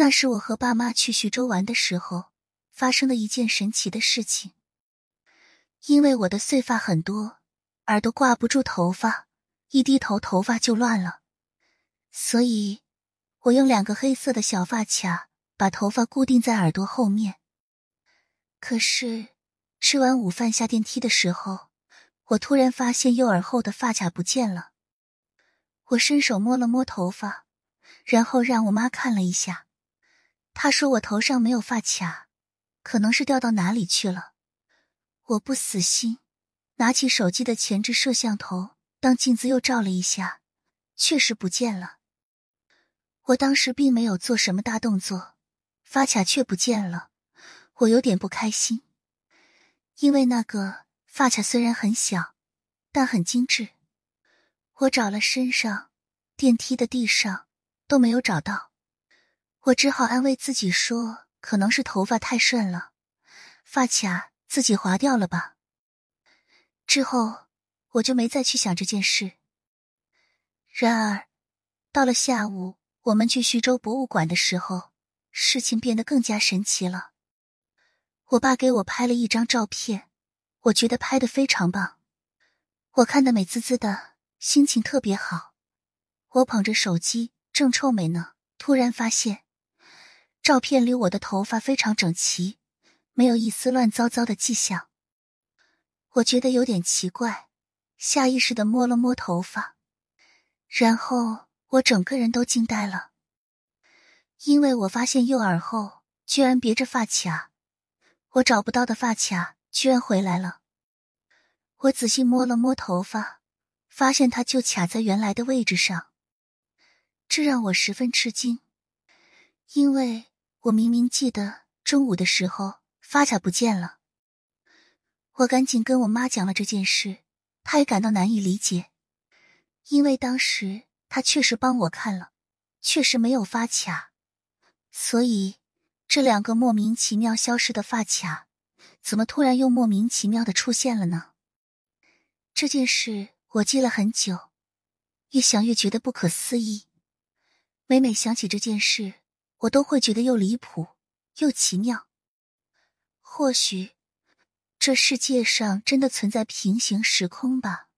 那是我和爸妈去徐州玩的时候发生的一件神奇的事情。因为我的碎发很多，耳朵挂不住头发，一低头头发就乱了，所以我用两个黑色的小发卡把头发固定在耳朵后面。可是吃完午饭下电梯的时候，我突然发现右耳后的发卡不见了。我伸手摸了摸头发，然后让我妈看了一下。他说我头上没有发卡，可能是掉到哪里去了。我不死心，拿起手机的前置摄像头当镜子又照了一下，确实不见了。我当时并没有做什么大动作，发卡却不见了，我有点不开心，因为那个发卡虽然很小，但很精致。我找了身上、电梯的地上都没有找到，我只好安慰自己说，可能是头发太顺了，发卡自己划掉了吧。之后我就没再去想这件事。然而，到了下午，我们去徐州博物馆的时候，事情变得更加神奇了。我爸给我拍了一张照片，我觉得拍的非常棒，我看的美滋滋的。心情特别好，我捧着手机正臭美呢，突然发现照片里我的头发非常整齐，没有一丝乱糟糟的迹象。我觉得有点奇怪，下意识的摸了摸头发，然后我整个人都惊呆了，因为我发现右耳后居然别着发卡，我找不到的发卡居然回来了。我仔细摸了摸头发。发现它就卡在原来的位置上，这让我十分吃惊，因为我明明记得中午的时候发卡不见了。我赶紧跟我妈讲了这件事，她也感到难以理解，因为当时她确实帮我看了，确实没有发卡，所以这两个莫名其妙消失的发卡，怎么突然又莫名其妙的出现了呢？这件事。我记了很久，越想越觉得不可思议。每每想起这件事，我都会觉得又离谱又奇妙。或许，这世界上真的存在平行时空吧。